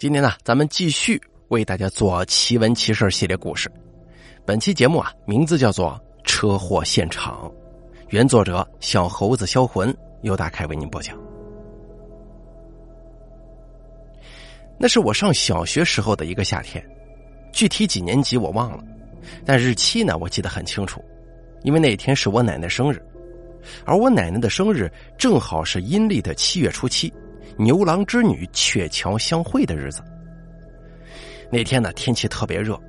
今天呢，咱们继续为大家做奇闻奇事系列故事。本期节目啊，名字叫做《车祸现场》，原作者小猴子销魂，由大凯为您播讲。那是我上小学时候的一个夏天，具体几年级我忘了，但日期呢，我记得很清楚，因为那天是我奶奶生日，而我奶奶的生日正好是阴历的七月初七。牛郎织女鹊桥相会的日子，那天呢天气特别热，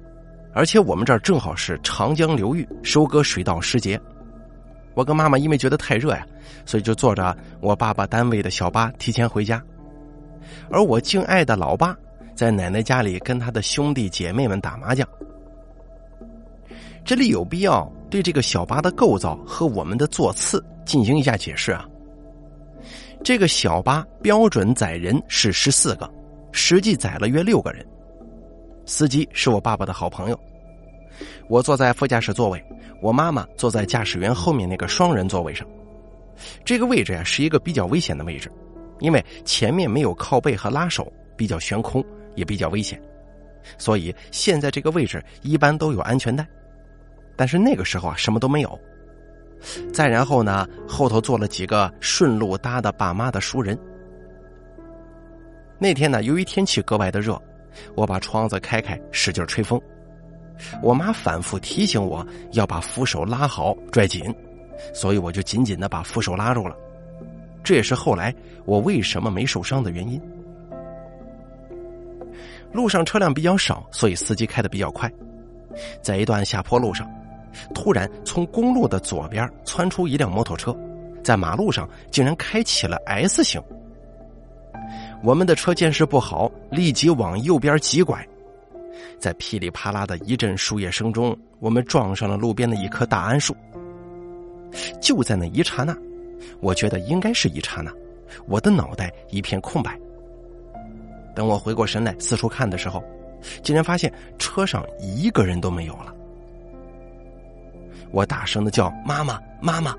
而且我们这儿正好是长江流域收割水稻时节。我跟妈妈因为觉得太热呀，所以就坐着我爸爸单位的小巴提前回家。而我敬爱的老爸在奶奶家里跟他的兄弟姐妹们打麻将。这里有必要对这个小巴的构造和我们的座次进行一下解释啊。这个小巴标准载人是十四个，实际载了约六个人。司机是我爸爸的好朋友。我坐在副驾驶座位，我妈妈坐在驾驶员后面那个双人座位上。这个位置呀是一个比较危险的位置，因为前面没有靠背和拉手，比较悬空，也比较危险。所以现在这个位置一般都有安全带，但是那个时候啊什么都没有。再然后呢，后头坐了几个顺路搭的爸妈的熟人。那天呢，由于天气格外的热，我把窗子开开，使劲吹风。我妈反复提醒我要把扶手拉好、拽紧，所以我就紧紧的把扶手拉住了。这也是后来我为什么没受伤的原因。路上车辆比较少，所以司机开的比较快，在一段下坡路上。突然，从公路的左边窜出一辆摩托车，在马路上竟然开启了 S 型。我们的车见势不好，立即往右边急拐，在噼里啪啦的一阵树叶声中，我们撞上了路边的一棵大桉树。就在那一刹那，我觉得应该是一刹那，我的脑袋一片空白。等我回过神来，四处看的时候，竟然发现车上一个人都没有了。我大声的叫妈妈，妈妈！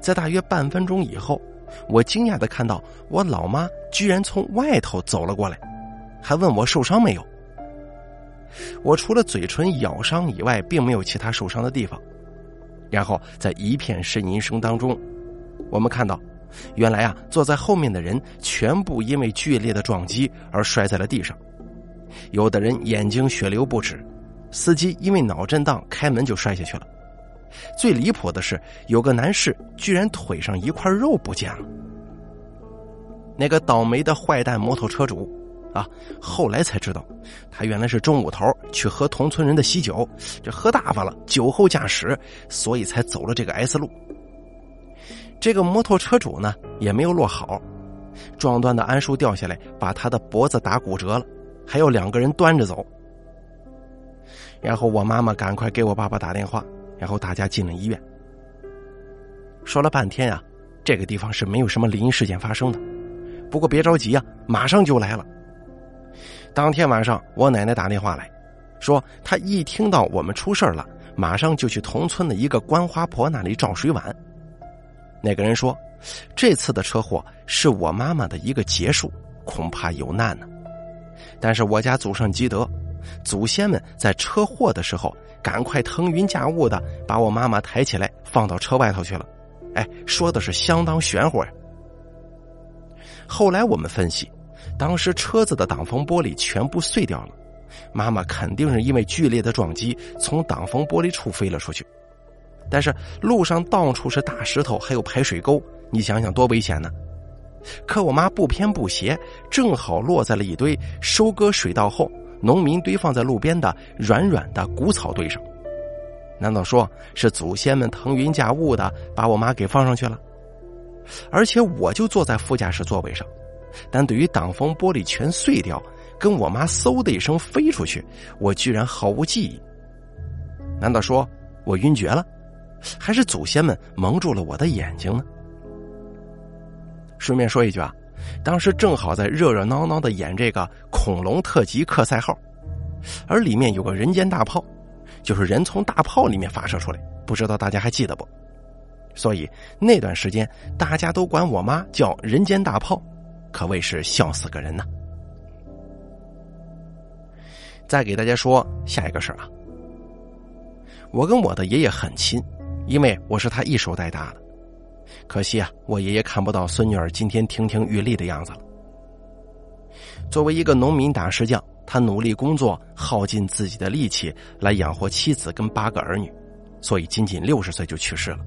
在大约半分钟以后，我惊讶的看到我老妈居然从外头走了过来，还问我受伤没有。我除了嘴唇咬伤以外，并没有其他受伤的地方。然后在一片呻吟声当中，我们看到，原来啊，坐在后面的人全部因为剧烈的撞击而摔在了地上，有的人眼睛血流不止。司机因为脑震荡，开门就摔下去了。最离谱的是，有个男士居然腿上一块肉不见了。那个倒霉的坏蛋摩托车主啊，后来才知道，他原来是中午头去喝同村人的喜酒，这喝大发了，酒后驾驶，所以才走了这个 S 路。这个摩托车主呢，也没有落好，撞断的桉树掉下来，把他的脖子打骨折了，还有两个人端着走。然后我妈妈赶快给我爸爸打电话，然后大家进了医院。说了半天啊，这个地方是没有什么灵异事件发生的。不过别着急啊，马上就来了。当天晚上，我奶奶打电话来，说她一听到我们出事了，马上就去同村的一个观花婆那里找水碗。那个人说，这次的车祸是我妈妈的一个劫数，恐怕有难呢。但是我家祖上积德。祖先们在车祸的时候，赶快腾云驾雾的把我妈妈抬起来放到车外头去了。哎，说的是相当玄乎呀。后来我们分析，当时车子的挡风玻璃全部碎掉了，妈妈肯定是因为剧烈的撞击从挡风玻璃处飞了出去。但是路上到处是大石头，还有排水沟，你想想多危险呢？可我妈不偏不斜，正好落在了一堆收割水稻后。农民堆放在路边的软软的谷草堆上，难道说是祖先们腾云驾雾的把我妈给放上去了？而且我就坐在副驾驶座位上，但对于挡风玻璃全碎掉，跟我妈嗖的一声飞出去，我居然毫无记忆。难道说我晕厥了，还是祖先们蒙住了我的眼睛呢？顺便说一句啊。当时正好在热热闹闹的演这个恐龙特级克赛号，而里面有个人间大炮，就是人从大炮里面发射出来，不知道大家还记得不？所以那段时间大家都管我妈叫人间大炮，可谓是笑死个人呐。再给大家说下一个事儿啊。我跟我的爷爷很亲，因为我是他一手带大的。可惜啊，我爷爷看不到孙女儿今天亭亭玉立的样子了。作为一个农民打石匠，他努力工作，耗尽自己的力气来养活妻子跟八个儿女，所以仅仅六十岁就去世了。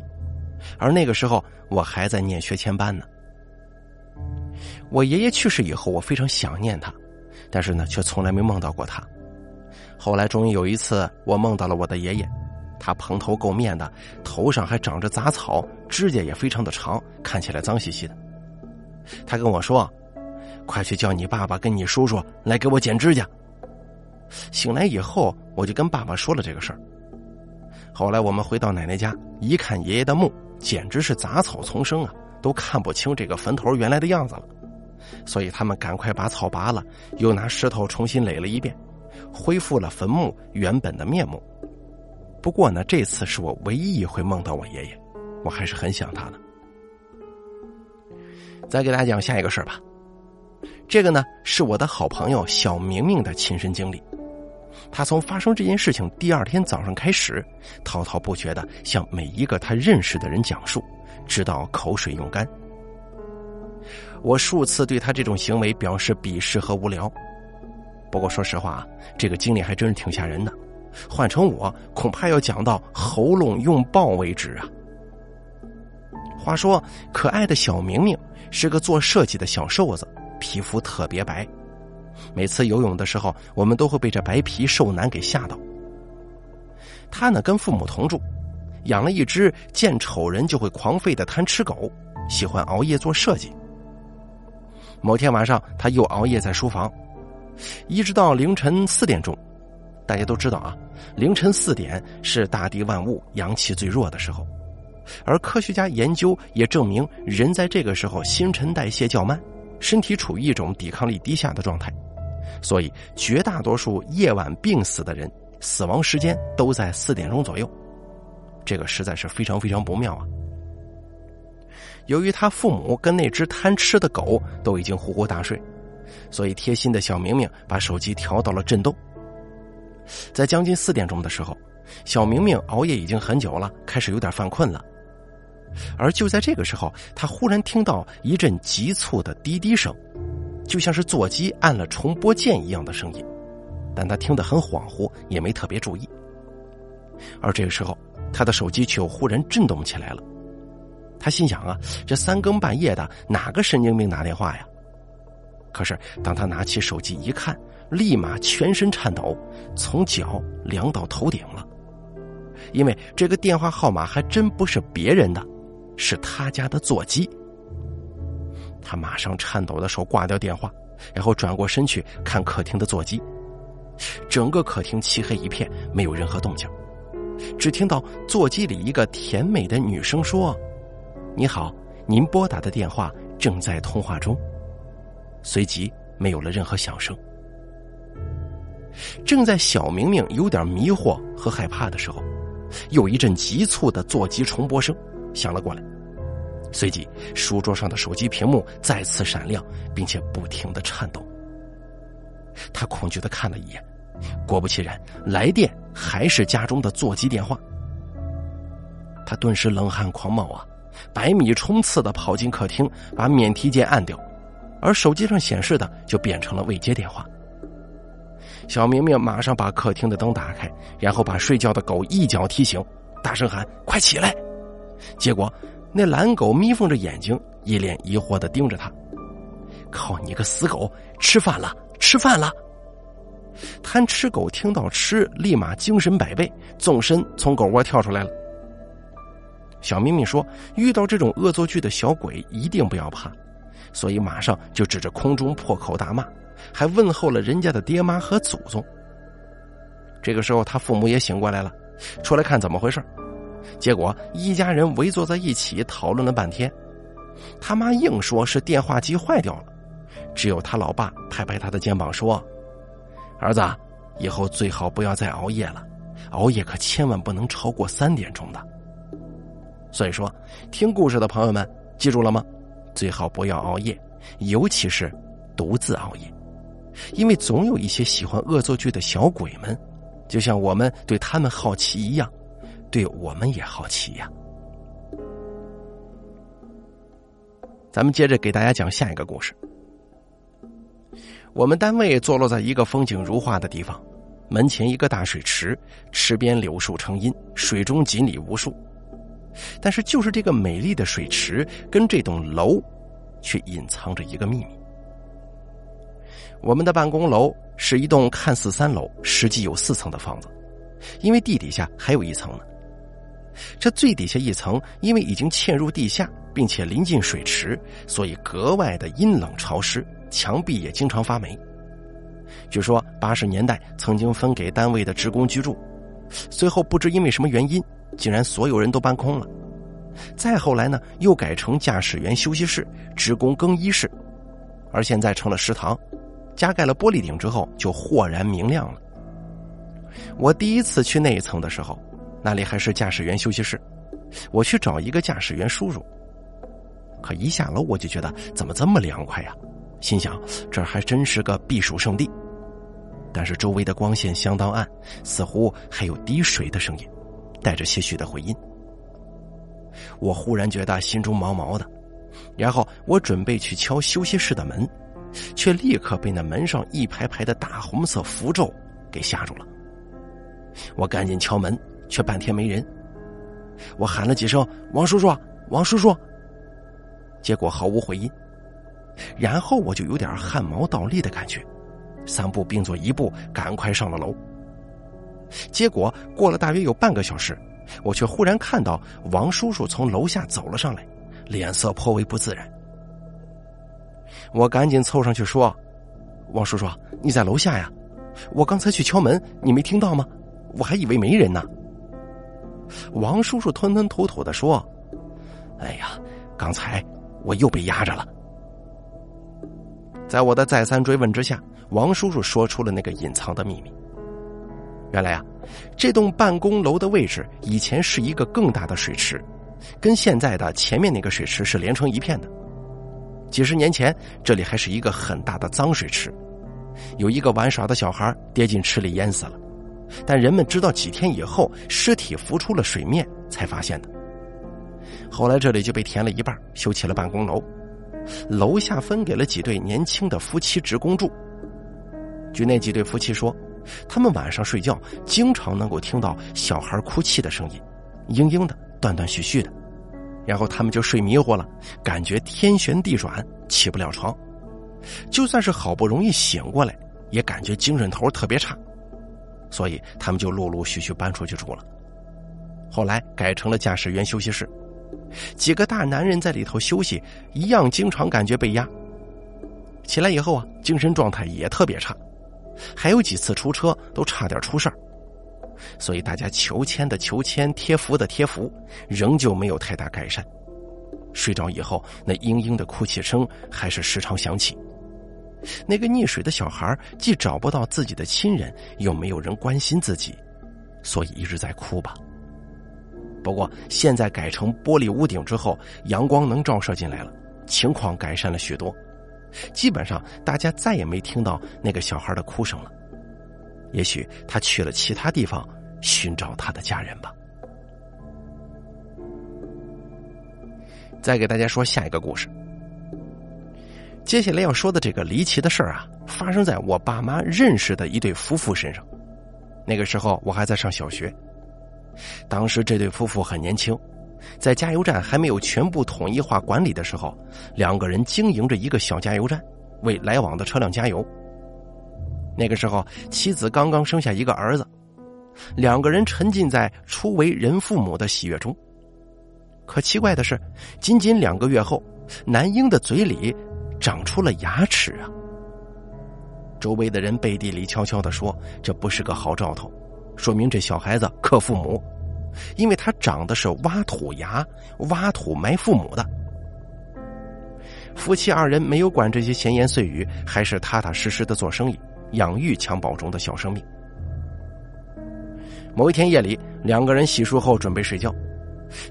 而那个时候，我还在念学前班呢。我爷爷去世以后，我非常想念他，但是呢，却从来没梦到过他。后来，终于有一次，我梦到了我的爷爷，他蓬头垢面的，头上还长着杂草，指甲也非常的长，看起来脏兮兮的。他跟我说：“快去叫你爸爸跟你叔叔来给我剪指甲。”醒来以后，我就跟爸爸说了这个事儿。后来我们回到奶奶家，一看爷爷的墓，简直是杂草丛生啊，都看不清这个坟头原来的样子了。所以他们赶快把草拔了，又拿石头重新垒了一遍，恢复了坟墓原本的面目。不过呢，这次是我唯一一回梦到我爷爷，我还是很想他的。再给大家讲下一个事儿吧，这个呢是我的好朋友小明明的亲身经历。他从发生这件事情第二天早上开始，滔滔不绝的向每一个他认识的人讲述，直到口水用干。我数次对他这种行为表示鄙视和无聊，不过说实话，这个经历还真是挺吓人的。换成我，恐怕要讲到喉咙用爆为止啊。话说，可爱的小明明是个做设计的小瘦子，皮肤特别白，每次游泳的时候，我们都会被这白皮瘦男给吓到。他呢，跟父母同住，养了一只见丑人就会狂吠的贪吃狗，喜欢熬夜做设计。某天晚上，他又熬夜在书房，一直到凌晨四点钟。大家都知道啊，凌晨四点是大地万物阳气最弱的时候，而科学家研究也证明，人在这个时候新陈代谢较慢，身体处于一种抵抗力低下的状态，所以绝大多数夜晚病死的人，死亡时间都在四点钟左右。这个实在是非常非常不妙啊。由于他父母跟那只贪吃的狗都已经呼呼大睡，所以贴心的小明明把手机调到了震动。在将近四点钟的时候，小明明熬夜已经很久了，开始有点犯困了。而就在这个时候，他忽然听到一阵急促的滴滴声，就像是座机按了重播键一样的声音，但他听得很恍惚，也没特别注意。而这个时候，他的手机却又忽然震动起来了。他心想啊，这三更半夜的，哪个神经病打电话呀？可是当他拿起手机一看，立马全身颤抖，从脚凉到头顶了。因为这个电话号码还真不是别人的，是他家的座机。他马上颤抖的手挂掉电话，然后转过身去看客厅的座机。整个客厅漆黑一片，没有任何动静，只听到座机里一个甜美的女声说。你好，您拨打的电话正在通话中。随即没有了任何响声。正在小明明有点迷惑和害怕的时候，又一阵急促的座机重播声响了过来。随即，书桌上的手机屏幕再次闪亮，并且不停的颤抖。他恐惧的看了一眼，果不其然，来电还是家中的座机电话。他顿时冷汗狂冒啊！百米冲刺的跑进客厅，把免提键按掉，而手机上显示的就变成了未接电话。小明明马上把客厅的灯打开，然后把睡觉的狗一脚踢醒，大声喊：“快起来！”结果那懒狗眯缝着眼睛，一脸疑惑的盯着他：“靠你个死狗，吃饭了，吃饭了！”贪吃狗听到吃，立马精神百倍，纵身从狗窝跳出来了。小明明说：“遇到这种恶作剧的小鬼，一定不要怕。”所以马上就指着空中破口大骂，还问候了人家的爹妈和祖宗。这个时候，他父母也醒过来了，出来看怎么回事。结果一家人围坐在一起讨论了半天，他妈硬说是电话机坏掉了，只有他老爸拍拍他的肩膀说：“儿子，以后最好不要再熬夜了，熬夜可千万不能超过三点钟的。”所以说，听故事的朋友们记住了吗？最好不要熬夜，尤其是独自熬夜。因为总有一些喜欢恶作剧的小鬼们，就像我们对他们好奇一样，对我们也好奇呀。咱们接着给大家讲下一个故事。我们单位坐落在一个风景如画的地方，门前一个大水池，池边柳树成荫，水中锦鲤无数。但是，就是这个美丽的水池跟这栋楼，却隐藏着一个秘密。我们的办公楼是一栋看似三楼，实际有四层的房子，因为地底下还有一层呢。这最底下一层，因为已经嵌入地下，并且临近水池，所以格外的阴冷潮湿，墙壁也经常发霉。据说八十年代曾经分给单位的职工居住，随后不知因为什么原因，竟然所有人都搬空了。再后来呢，又改成驾驶员休息室、职工更衣室，而现在成了食堂。加盖了玻璃顶之后，就豁然明亮了。我第一次去那一层的时候。那里还是驾驶员休息室，我去找一个驾驶员叔叔。可一下楼我就觉得怎么这么凉快呀？心想这还真是个避暑胜地。但是周围的光线相当暗，似乎还有滴水的声音，带着些许的回音。我忽然觉得心中毛毛的，然后我准备去敲休息室的门，却立刻被那门上一排排的大红色符咒给吓住了。我赶紧敲门。却半天没人，我喊了几声“王叔叔，王叔叔”，结果毫无回音。然后我就有点汗毛倒立的感觉，三步并作一步，赶快上了楼。结果过了大约有半个小时，我却忽然看到王叔叔从楼下走了上来，脸色颇为不自然。我赶紧凑上去说：“王叔叔，你在楼下呀？我刚才去敲门，你没听到吗？我还以为没人呢。”王叔叔吞吞吐吐的说：“哎呀，刚才我又被压着了。”在我的再三追问之下，王叔叔说出了那个隐藏的秘密。原来啊，这栋办公楼的位置以前是一个更大的水池，跟现在的前面那个水池是连成一片的。几十年前，这里还是一个很大的脏水池，有一个玩耍的小孩跌进池里淹死了。但人们直到几天以后，尸体浮出了水面才发现的。后来这里就被填了一半，修起了办公楼，楼下分给了几对年轻的夫妻职工住。据那几对夫妻说，他们晚上睡觉经常能够听到小孩哭泣的声音，嘤嘤的，断断续续的，然后他们就睡迷糊了，感觉天旋地转，起不了床，就算是好不容易醒过来，也感觉精神头特别差。所以他们就陆陆续续搬出去住了，后来改成了驾驶员休息室，几个大男人在里头休息，一样经常感觉被压。起来以后啊，精神状态也特别差，还有几次出车都差点出事儿。所以大家求签的求签，贴符的贴符，仍旧没有太大改善。睡着以后，那嘤嘤的哭泣声还是时常响起。那个溺水的小孩既找不到自己的亲人，又没有人关心自己，所以一直在哭吧。不过现在改成玻璃屋顶之后，阳光能照射进来了，情况改善了许多。基本上大家再也没听到那个小孩的哭声了。也许他去了其他地方寻找他的家人吧。再给大家说下一个故事。接下来要说的这个离奇的事儿啊，发生在我爸妈认识的一对夫妇身上。那个时候我还在上小学，当时这对夫妇很年轻，在加油站还没有全部统一化管理的时候，两个人经营着一个小加油站，为来往的车辆加油。那个时候妻子刚刚生下一个儿子，两个人沉浸在初为人父母的喜悦中。可奇怪的是，仅仅两个月后，男婴的嘴里。长出了牙齿啊！周围的人背地里悄悄的说：“这不是个好兆头，说明这小孩子克父母，因为他长的是挖土牙，挖土埋父母的。”夫妻二人没有管这些闲言碎语，还是踏踏实实的做生意，养育襁褓中的小生命。某一天夜里，两个人洗漱后准备睡觉，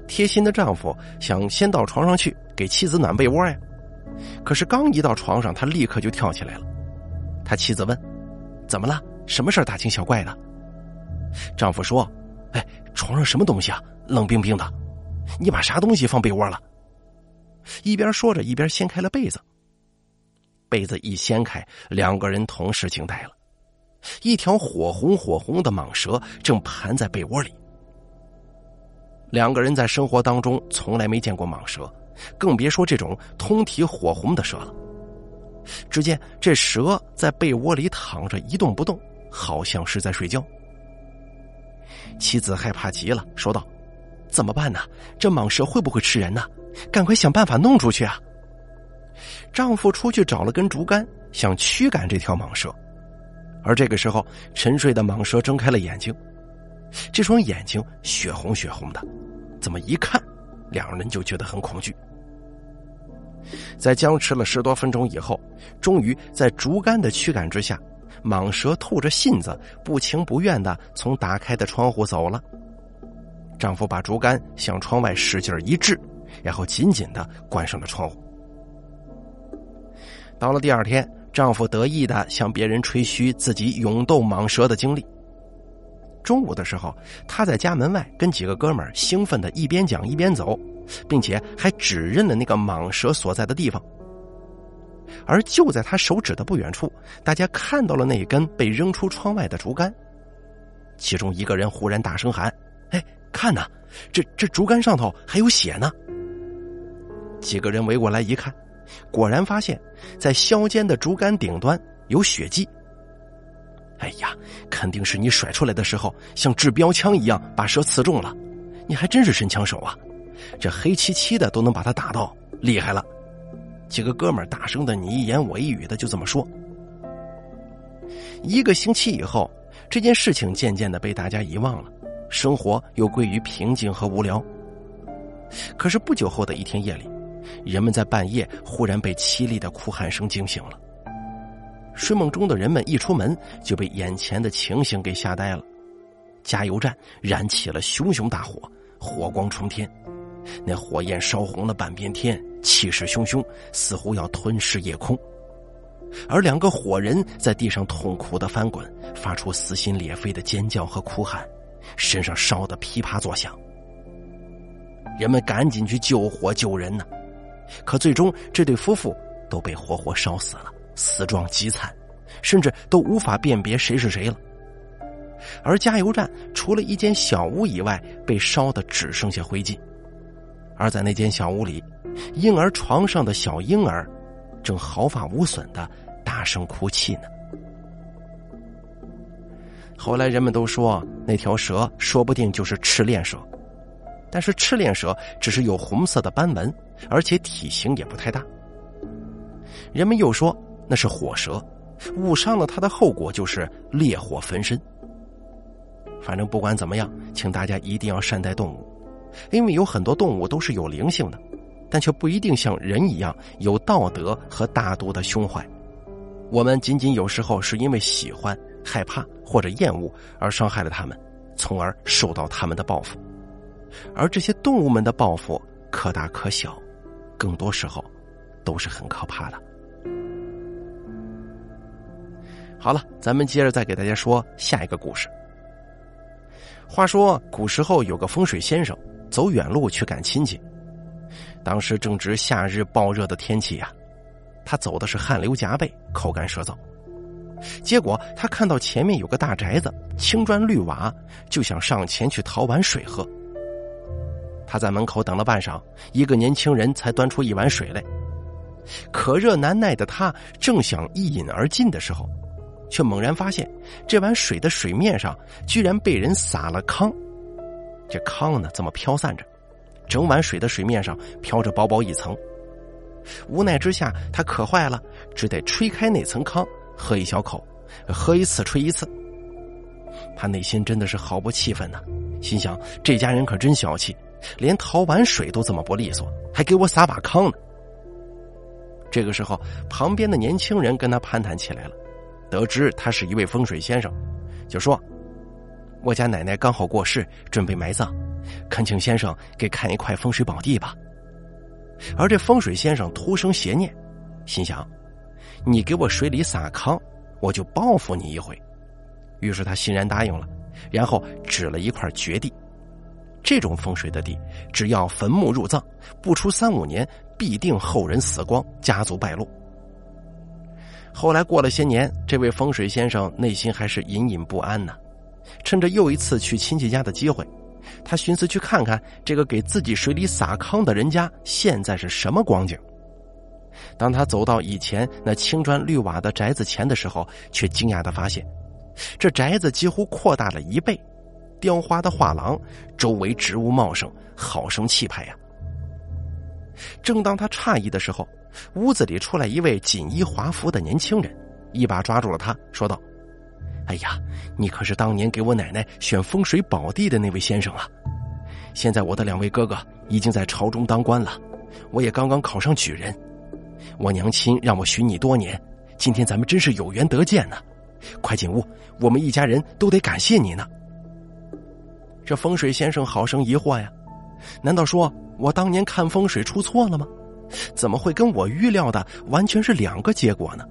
贴心的丈夫想先到床上去给妻子暖被窝呀。可是刚一到床上，他立刻就跳起来了。他妻子问：“怎么了？什么事大惊小怪的？”丈夫说：“哎，床上什么东西啊？冷冰冰的，你把啥东西放被窝了？”一边说着，一边掀开了被子。被子一掀开，两个人同时惊呆了，一条火红火红的蟒蛇正盘在被窝里。两个人在生活当中从来没见过蟒蛇，更别说这种通体火红的蛇了。只见这蛇在被窝里躺着一动不动，好像是在睡觉。妻子害怕极了，说道：“怎么办呢？这蟒蛇会不会吃人呢？赶快想办法弄出去啊！”丈夫出去找了根竹竿，想驱赶这条蟒蛇。而这个时候，沉睡的蟒蛇睁开了眼睛，这双眼睛血红血红的，怎么一看，两人就觉得很恐惧。在僵持了十多分钟以后，终于在竹竿的驱赶之下，蟒蛇吐着信子，不情不愿的从打开的窗户走了。丈夫把竹竿向窗外使劲一掷，然后紧紧的关上了窗户。到了第二天，丈夫得意的向别人吹嘘自己勇斗蟒蛇的经历。中午的时候，他在家门外跟几个哥们儿兴奋的一边讲一边走。并且还指认了那个蟒蛇所在的地方，而就在他手指的不远处，大家看到了那根被扔出窗外的竹竿。其中一个人忽然大声喊：“哎，看呐，这这竹竿上头还有血呢！”几个人围过来一看，果然发现，在削尖的竹竿顶端有血迹。哎呀，肯定是你甩出来的时候像掷标枪一样把蛇刺中了，你还真是神枪手啊！这黑漆漆的都能把他打到，厉害了！几个哥们大声的你一言我一语的就这么说。一个星期以后，这件事情渐渐的被大家遗忘了，生活又归于平静和无聊。可是不久后的一天夜里，人们在半夜忽然被凄厉的哭喊声惊醒了。睡梦中的人们一出门就被眼前的情形给吓呆了，加油站燃起了熊熊大火，火光冲天。那火焰烧红了半边天，气势汹汹，似乎要吞噬夜空。而两个火人在地上痛苦的翻滚，发出撕心裂肺的尖叫和哭喊，身上烧得噼啪作响。人们赶紧去救火救人呢，可最终这对夫妇都被活活烧死了，死状极惨，甚至都无法辨别谁是谁了。而加油站除了一间小屋以外，被烧的只剩下灰烬。而在那间小屋里，婴儿床上的小婴儿正毫发无损的大声哭泣呢。后来人们都说，那条蛇说不定就是赤练蛇，但是赤练蛇只是有红色的斑纹，而且体型也不太大。人们又说那是火蛇，误伤了它的后果就是烈火焚身。反正不管怎么样，请大家一定要善待动物。因为有很多动物都是有灵性的，但却不一定像人一样有道德和大度的胸怀。我们仅仅有时候是因为喜欢、害怕或者厌恶而伤害了他们，从而受到他们的报复。而这些动物们的报复可大可小，更多时候都是很可怕的。好了，咱们接着再给大家说下一个故事。话说古时候有个风水先生。走远路去赶亲戚，当时正值夏日暴热的天气呀，他走的是汗流浃背、口干舌燥。结果他看到前面有个大宅子，青砖绿瓦，就想上前去讨碗水喝。他在门口等了半晌，一个年轻人才端出一碗水来。渴热难耐的他正想一饮而尽的时候，却猛然发现这碗水的水面上居然被人撒了糠。这糠呢，这么飘散着，整碗水的水面上飘着薄薄一层。无奈之下，他渴坏了，只得吹开那层糠，喝一小口，喝一次吹一次。他内心真的是毫不气愤呐，心想：这家人可真小气，连讨碗水都这么不利索，还给我撒把糠呢。这个时候，旁边的年轻人跟他攀谈起来了，得知他是一位风水先生，就说。我家奶奶刚好过世，准备埋葬，恳请先生给看一块风水宝地吧。而这风水先生突生邪念，心想：你给我水里撒糠，我就报复你一回。于是他欣然答应了，然后指了一块绝地。这种风水的地，只要坟墓入葬，不出三五年，必定后人死光，家族败落。后来过了些年，这位风水先生内心还是隐隐不安呢。趁着又一次去亲戚家的机会，他寻思去看看这个给自己水里撒糠的人家现在是什么光景。当他走到以前那青砖绿瓦的宅子前的时候，却惊讶的发现，这宅子几乎扩大了一倍，雕花的画廊，周围植物茂盛，好生气派呀。正当他诧异的时候，屋子里出来一位锦衣华服的年轻人，一把抓住了他，说道：“哎呀，你可是当年给我奶奶选风水宝地的那位先生啊！现在我的两位哥哥已经在朝中当官了，我也刚刚考上举人。我娘亲让我寻你多年，今天咱们真是有缘得见呢！快进屋，我们一家人都得感谢你呢。”这风水先生好生疑惑呀，难道说我当年看风水出错了吗？怎么会跟我预料的完全是两个结果呢？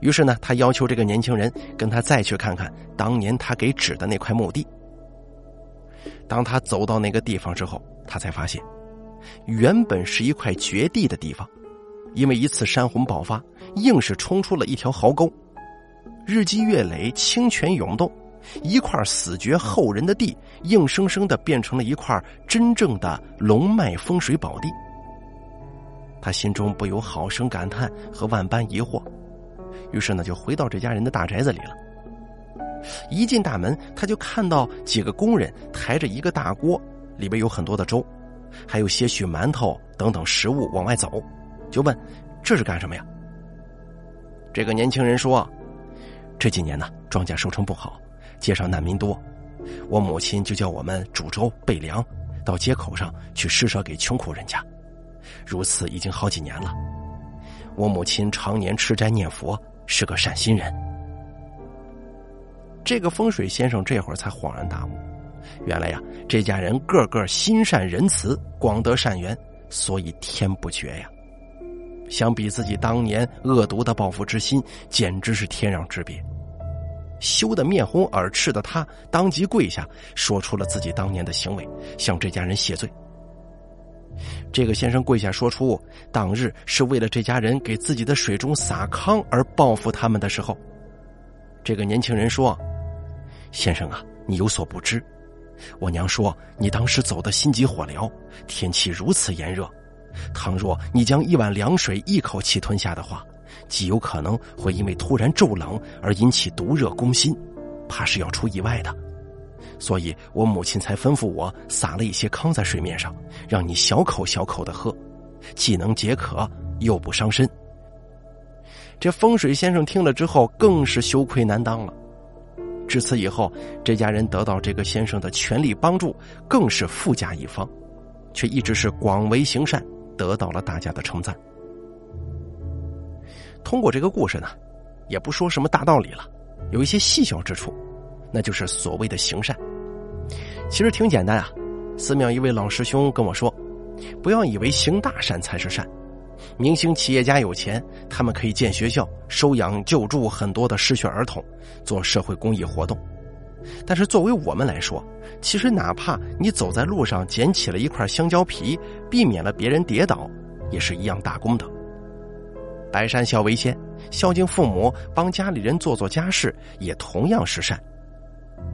于是呢，他要求这个年轻人跟他再去看看当年他给指的那块墓地。当他走到那个地方之后，他才发现，原本是一块绝地的地方，因为一次山洪爆发，硬是冲出了一条壕沟。日积月累，清泉涌动，一块死绝后人的地，硬生生的变成了一块真正的龙脉风水宝地。他心中不由好生感叹和万般疑惑，于是呢，就回到这家人的大宅子里了。一进大门，他就看到几个工人抬着一个大锅，里边有很多的粥，还有些许馒头等等食物往外走，就问：“这是干什么呀？”这个年轻人说：“这几年呢，庄稼收成不好，街上难民多，我母亲就叫我们煮粥备粮，到街口上去施舍给穷苦人家。”如此已经好几年了，我母亲常年吃斋念佛，是个善心人。这个风水先生这会儿才恍然大悟，原来呀，这家人个个心善仁慈，广得善缘，所以天不绝呀。相比自己当年恶毒的报复之心，简直是天壤之别。羞得面红耳赤的他，当即跪下，说出了自己当年的行为，向这家人谢罪。这个先生跪下说出当日是为了这家人给自己的水中撒糠而报复他们的时候，这个年轻人说：“先生啊，你有所不知，我娘说你当时走的心急火燎，天气如此炎热，倘若你将一碗凉水一口气吞下的话，极有可能会因为突然骤冷而引起毒热攻心，怕是要出意外的。”所以我母亲才吩咐我撒了一些糠在水面上，让你小口小口的喝，既能解渴又不伤身。这风水先生听了之后更是羞愧难当了。至此以后，这家人得到这个先生的全力帮助，更是富甲一方，却一直是广为行善，得到了大家的称赞。通过这个故事呢，也不说什么大道理了，有一些细小之处。那就是所谓的行善，其实挺简单啊。寺庙一位老师兄跟我说：“不要以为行大善才是善。明星企业家有钱，他们可以建学校，收养救助很多的失学儿童，做社会公益活动。但是作为我们来说，其实哪怕你走在路上捡起了一块香蕉皮，避免了别人跌倒，也是一样大功德。百善孝为先，孝敬父母，帮家里人做做家事，也同样是善。”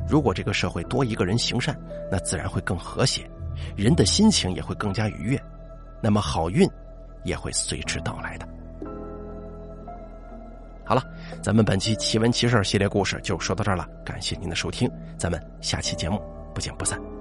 如果这个社会多一个人行善，那自然会更和谐，人的心情也会更加愉悦，那么好运也会随之到来的。好了，咱们本期奇闻奇事系列故事就说到这儿了，感谢您的收听，咱们下期节目不见不散。